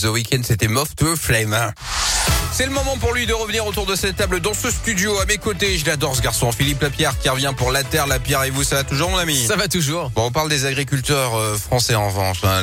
The Weeknd, c'était Moth to a Flame. C'est le moment pour lui de revenir autour de cette table dans ce studio à mes côtés. Je l'adore ce garçon, Philippe Lapierre qui revient pour la terre. Lapierre et vous, ça va toujours mon ami Ça va toujours. Bon, on parle des agriculteurs euh, français en revanche, hein,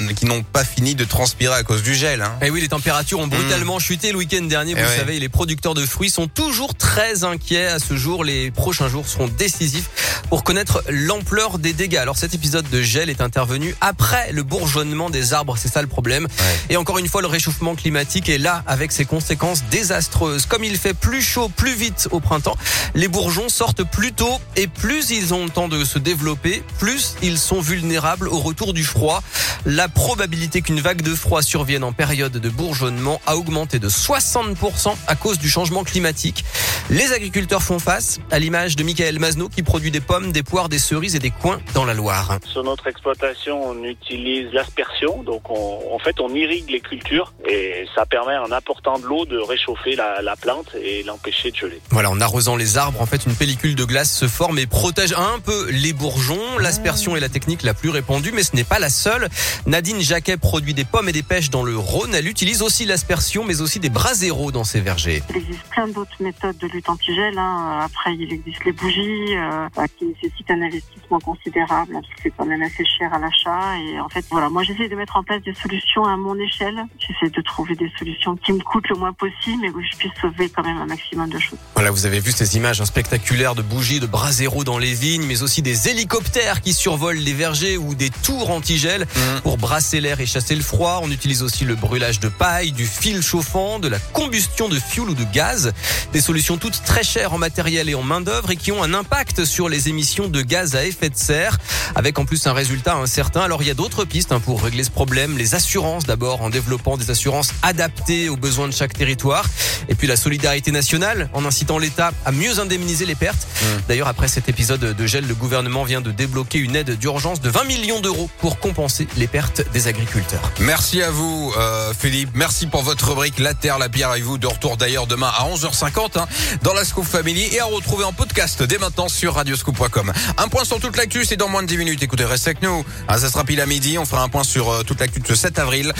euh, qui n'ont pas fini de transpirer à cause du gel. Hein. Et eh oui, les températures ont brutalement chuté le week-end dernier. Vous eh savez, les producteurs de fruits sont toujours très inquiets à ce jour. Les prochains jours seront décisifs pour connaître l'ampleur des dégâts. Alors cet épisode de gel est intervenu après le bourgeonnement des arbres, c'est ça le problème. Et encore une fois, le réchauffement climatique est là avec ses conséquences désastreuses. Comme il fait plus chaud, plus vite au printemps, les bourgeons sortent plus tôt et plus ils ont le temps de se développer, plus ils sont vulnérables au retour du froid. La probabilité qu'une vague de froid survienne en période de bourgeonnement a augmenté de 60% à cause du changement climatique. Les agriculteurs font face à l'image de Michael Mazno qui produit des pommes, des poires, des cerises et des coins dans la Loire. Sur notre exploitation, on utilise l'aspersion, donc en fait on irrigue les cultures et ça permet en apportant de l'eau de réchauffer la, la plante et l'empêcher de geler. Voilà, en arrosant les arbres, en fait une pellicule de glace se forme et protège un peu les bourgeons. L'aspersion est la technique la plus répandue, mais ce n'est pas la seule. Nadine Jacquet produit des pommes et des pêches dans le Rhône. Elle utilise aussi l'aspersion, mais aussi des braseros dans ses vergers. Il existe plein d'autres méthodes de lutte anti-gel. Hein. Après, il existe les bougies euh, qui nécessitent un investissement considérable, parce que c'est quand même assez cher à l'achat. Et en fait, voilà, moi j'essaie de mettre en place des solutions à mon échelle. J'essaie de trouver des solutions qui me coûtent le moins possible, mais où je puisse sauver quand même un maximum de choses. Voilà, vous avez vu ces images spectaculaires de bougies, de braseros dans les vignes, mais aussi des hélicoptères qui survolent les vergers ou des tours anti-gel mmh. pour brasser l'air et chasser le froid. On utilise aussi le brûlage de paille, du fil chauffant, de la combustion de fioul ou de gaz. Des solutions toutes très chères en matériel et en main d'œuvre et qui ont un impact sur les émissions de gaz à effet de serre, avec en plus un résultat incertain. Alors il y a d'autres pistes hein, pour régler ce problème. Les assurances d'abord, en développant des assurances adaptées aux besoins de chaque territoire. Et puis la solidarité nationale, en incitant l'État à mieux indemniser les pertes. Mmh. D'ailleurs, après cet épisode de gel, le gouvernement vient de débloquer une aide d'urgence de 20 millions d'euros pour compenser les pertes des agriculteurs. Merci à vous, euh, Philippe. Merci pour votre rubrique La Terre, la Pierre et vous. De retour d'ailleurs demain à 11h50 hein, dans la Scoop Family et à retrouver en podcast dès maintenant sur radioscoop.com. Un point sur toute l'actu, c'est dans moins de 10 minutes. Écoutez, restez avec nous. Ah, ça sera pile à midi. On fera un point sur euh, toute l'actu de ce 7 avril.